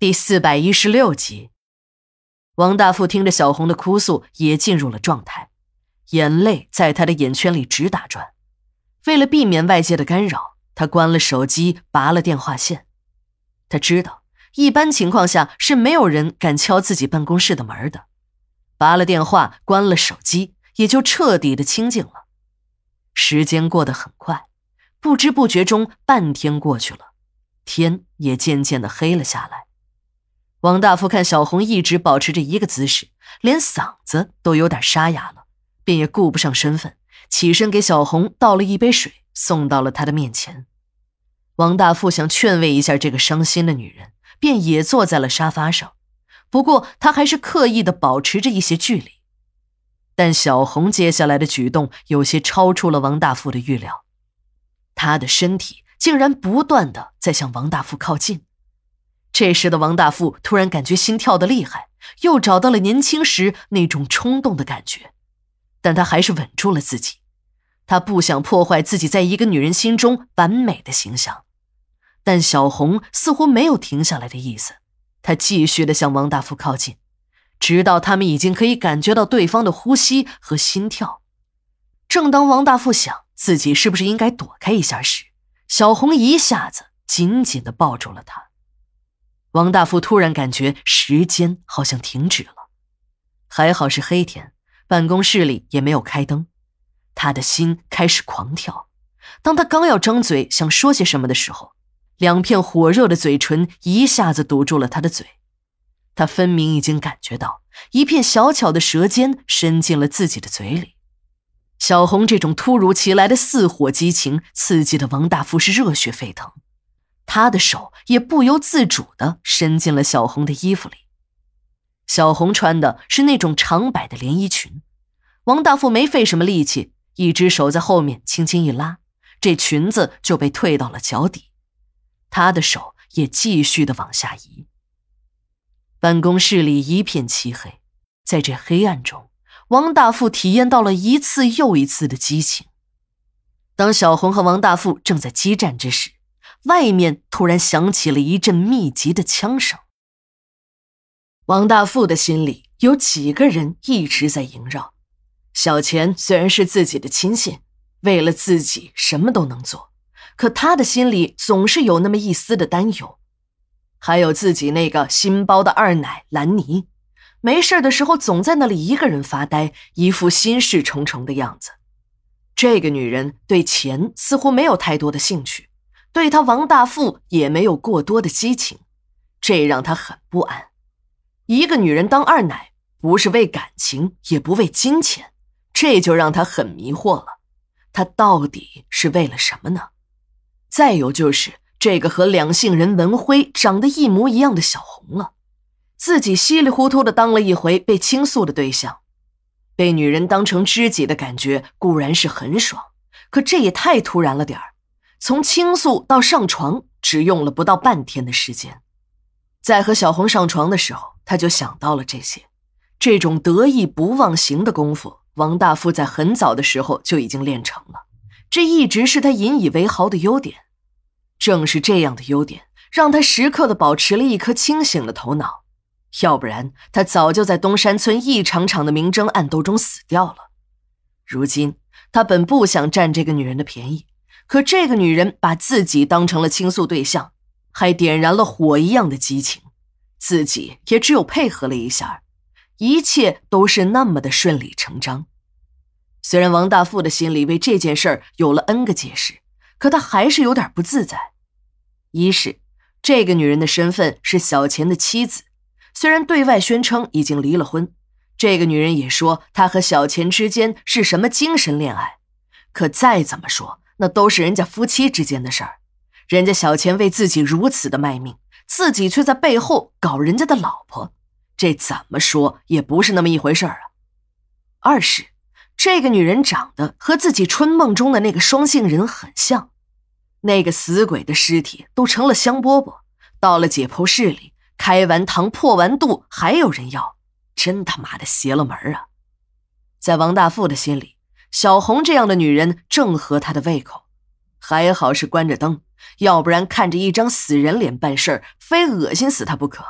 第四百一十六集，王大富听着小红的哭诉，也进入了状态，眼泪在他的眼圈里直打转。为了避免外界的干扰，他关了手机，拔了电话线。他知道，一般情况下是没有人敢敲自己办公室的门的。拔了电话，关了手机，也就彻底的清静了。时间过得很快，不知不觉中，半天过去了，天也渐渐的黑了下来。王大富看小红一直保持着一个姿势，连嗓子都有点沙哑了，便也顾不上身份，起身给小红倒了一杯水，送到了她的面前。王大富想劝慰一下这个伤心的女人，便也坐在了沙发上，不过他还是刻意的保持着一些距离。但小红接下来的举动有些超出了王大富的预料，她的身体竟然不断的在向王大富靠近。这时的王大富突然感觉心跳的厉害，又找到了年轻时那种冲动的感觉，但他还是稳住了自己。他不想破坏自己在一个女人心中完美的形象，但小红似乎没有停下来的意思，她继续的向王大富靠近，直到他们已经可以感觉到对方的呼吸和心跳。正当王大富想自己是不是应该躲开一下时，小红一下子紧紧的抱住了他。王大富突然感觉时间好像停止了，还好是黑天，办公室里也没有开灯。他的心开始狂跳。当他刚要张嘴想说些什么的时候，两片火热的嘴唇一下子堵住了他的嘴。他分明已经感觉到一片小巧的舌尖伸进了自己的嘴里。小红这种突如其来的似火激情，刺激的王大富是热血沸腾。他的手也不由自主地伸进了小红的衣服里。小红穿的是那种长摆的连衣裙，王大富没费什么力气，一只手在后面轻轻一拉，这裙子就被退到了脚底。他的手也继续的往下移。办公室里一片漆黑，在这黑暗中，王大富体验到了一次又一次的激情。当小红和王大富正在激战之时，外面突然响起了一阵密集的枪声。王大富的心里有几个人一直在萦绕。小钱虽然是自己的亲信，为了自己什么都能做，可他的心里总是有那么一丝的担忧。还有自己那个新包的二奶兰妮，没事的时候总在那里一个人发呆，一副心事重重的样子。这个女人对钱似乎没有太多的兴趣。对他王大富也没有过多的激情，这让他很不安。一个女人当二奶，不是为感情，也不为金钱，这就让他很迷惑了。他到底是为了什么呢？再有就是这个和两性人文辉长得一模一样的小红了，自己稀里糊涂的当了一回被倾诉的对象，被女人当成知己的感觉固然是很爽，可这也太突然了点儿。从倾诉到上床，只用了不到半天的时间。在和小红上床的时候，他就想到了这些。这种得意不忘形的功夫，王大富在很早的时候就已经练成了，这一直是他引以为豪的优点。正是这样的优点，让他时刻的保持了一颗清醒的头脑。要不然，他早就在东山村一场场的明争暗斗中死掉了。如今，他本不想占这个女人的便宜。可这个女人把自己当成了倾诉对象，还点燃了火一样的激情，自己也只有配合了一下，一切都是那么的顺理成章。虽然王大富的心里为这件事儿有了 N 个解释，可他还是有点不自在。一是这个女人的身份是小钱的妻子，虽然对外宣称已经离了婚，这个女人也说她和小钱之间是什么精神恋爱，可再怎么说。那都是人家夫妻之间的事儿，人家小钱为自己如此的卖命，自己却在背后搞人家的老婆，这怎么说也不是那么一回事儿啊。二是这个女人长得和自己春梦中的那个双性人很像，那个死鬼的尸体都成了香饽饽，到了解剖室里开完膛破完肚还有人要，真他妈的邪了门啊！在王大富的心里。小红这样的女人正合他的胃口，还好是关着灯，要不然看着一张死人脸办事儿，非恶心死他不可。